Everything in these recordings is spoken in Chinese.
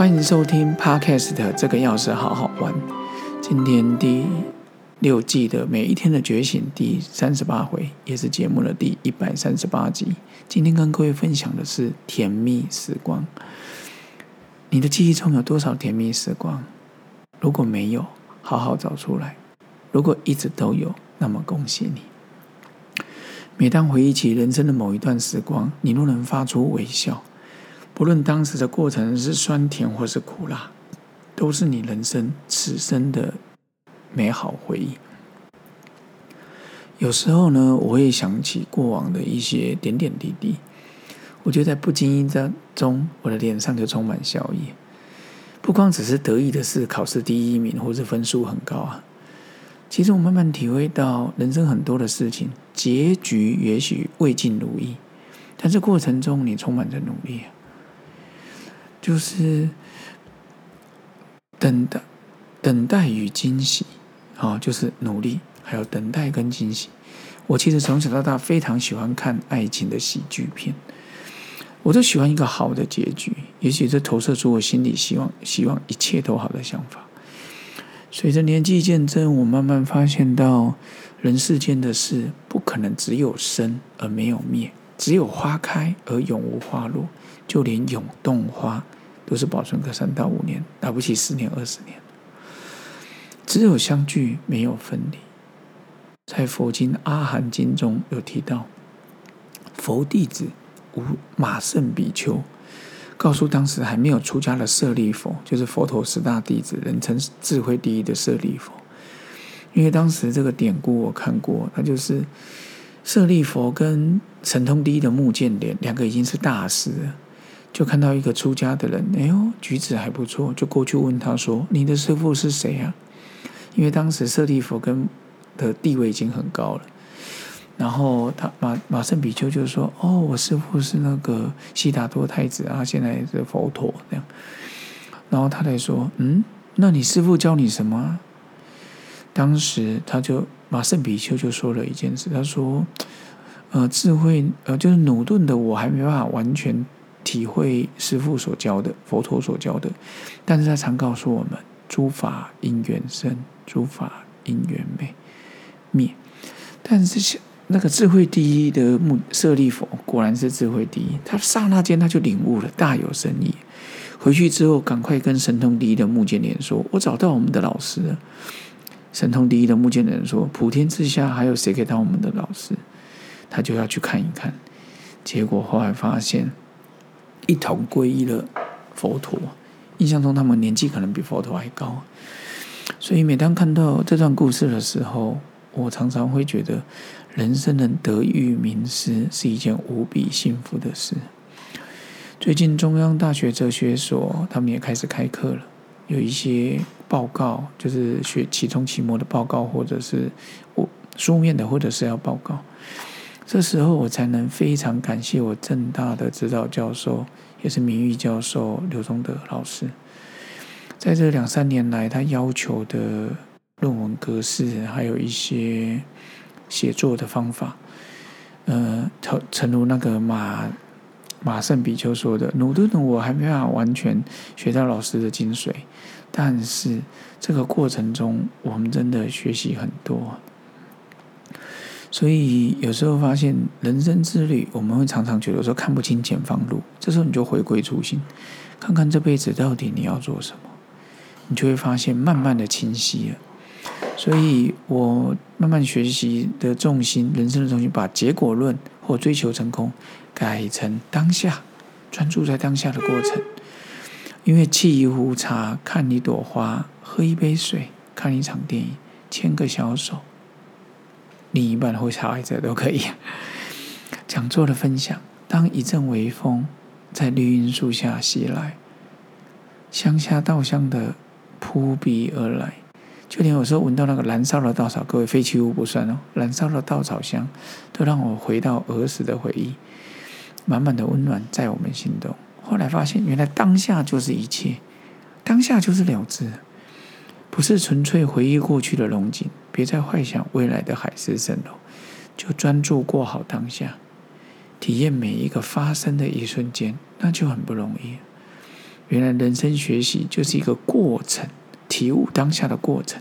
欢迎收听 Podcast，这个钥匙好好玩。今天第六季的每一天的觉醒第三十八回，也是节目的第一百三十八集。今天跟各位分享的是甜蜜时光。你的记忆中有多少甜蜜时光？如果没有，好好找出来；如果一直都有，那么恭喜你。每当回忆起人生的某一段时光，你若能发出微笑。不论当时的过程是酸甜或是苦辣，都是你人生此生的美好回忆。有时候呢，我会想起过往的一些点点滴滴，我就在不经意当中，我的脸上就充满笑意。不光只是得意的是考试第一名或者分数很高啊，其实我慢慢体会到，人生很多的事情结局也许未尽如意，但是过程中你充满着努力。就是等待、等待与惊喜，啊，就是努力，还有等待跟惊喜。我其实从小到大非常喜欢看爱情的喜剧片，我都喜欢一个好的结局。也许这投射出我心里希望、希望一切都好的想法。随着年纪渐增，我慢慢发现到，人世间的事不可能只有生而没有灭，只有花开而永无花落。就连永动花都是保存个三到五年，了不起十年二十年。只有相聚，没有分离。在佛经《阿含经》中有提到，佛弟子无马胜比丘告诉当时还没有出家的舍利佛，就是佛陀十大弟子，人称智慧第一的舍利佛。因为当时这个典故我看过，他就是舍利佛跟神通第一的目犍连两个已经是大师了。就看到一个出家的人，哎呦，举止还不错，就过去问他说：“你的师傅是谁啊？”因为当时舍利佛跟的地位已经很高了。然后他马马胜比丘就说：“哦，我师傅是那个悉达多太子啊，现在是佛陀这样。”然后他才说：“嗯，那你师傅教你什么？”当时他就马胜比丘就说了一件事，他说：“呃，智慧呃，就是努顿的我还没办法完全。”体会师父所教的，佛陀所教的，但是他常告诉我们：诸法因缘生，诸法因缘灭。灭。但是那个智慧第一的目舍利佛，果然是智慧第一。他刹那间他就领悟了，大有深意。回去之后，赶快跟神通第一的目犍连说：“我找到我们的老师了。”神通第一的目犍人说：“普天之下还有谁可以当我们的老师？”他就要去看一看。结果后来发现。一同皈依了佛陀，印象中他们年纪可能比佛陀还高，所以每当看到这段故事的时候，我常常会觉得，人生能得遇名师是一件无比幸福的事。最近中央大学哲学所他们也开始开课了，有一些报告，就是学期中、期末的报告，或者是我书面的，或者是要报告。这时候我才能非常感谢我正大的指导教授，也是名誉教授刘忠德老师。在这两三年来，他要求的论文格式，还有一些写作的方法，呃，诚诚如那个马马胜比丘说的：“努顿努我还没办法完全学到老师的精髓，但是这个过程中，我们真的学习很多。”所以有时候发现人生之旅，我们会常常觉得说看不清前方路。这时候你就回归初心，看看这辈子到底你要做什么，你就会发现慢慢的清晰了。所以我慢慢学习的重心，人生的重心，把结果论或追求成功改成当下，专注在当下的过程。因为沏一壶茶，看一朵花，喝一杯水，看一场电影，牵个小手。另一半或小孩子都可以。讲座的分享，当一阵微风在绿荫树下袭来，乡下稻香的扑鼻而来，就连有时候闻到那个燃烧的稻草，各位废弃物不算哦，燃烧的稻草香，都让我回到儿时的回忆，满满的温暖在我们心中。后来发现，原来当下就是一切，当下就是了知。不是纯粹回忆过去的龙景，别再幻想未来的海市蜃楼，就专注过好当下，体验每一个发生的一瞬间，那就很不容易。原来人生学习就是一个过程，体悟当下的过程。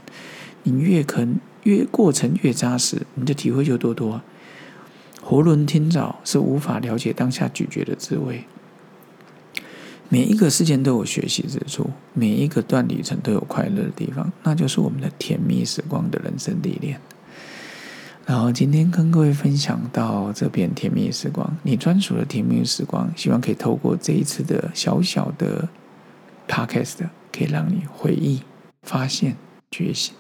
你越肯越过程越扎实，你的体会就多多。囫囵听枣是无法了解当下咀嚼的滋味。每一个事件都有学习之处，每一个段旅程都有快乐的地方，那就是我们的甜蜜时光的人生历练。然后今天跟各位分享到这边甜蜜时光，你专属的甜蜜时光，希望可以透过这一次的小小的 podcast，可以让你回忆、发现、觉醒。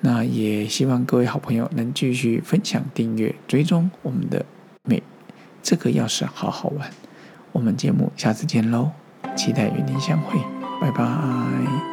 那也希望各位好朋友能继续分享、订阅、追踪我们的每这个钥匙好好玩。我们节目下次见喽，期待与您相会，拜拜。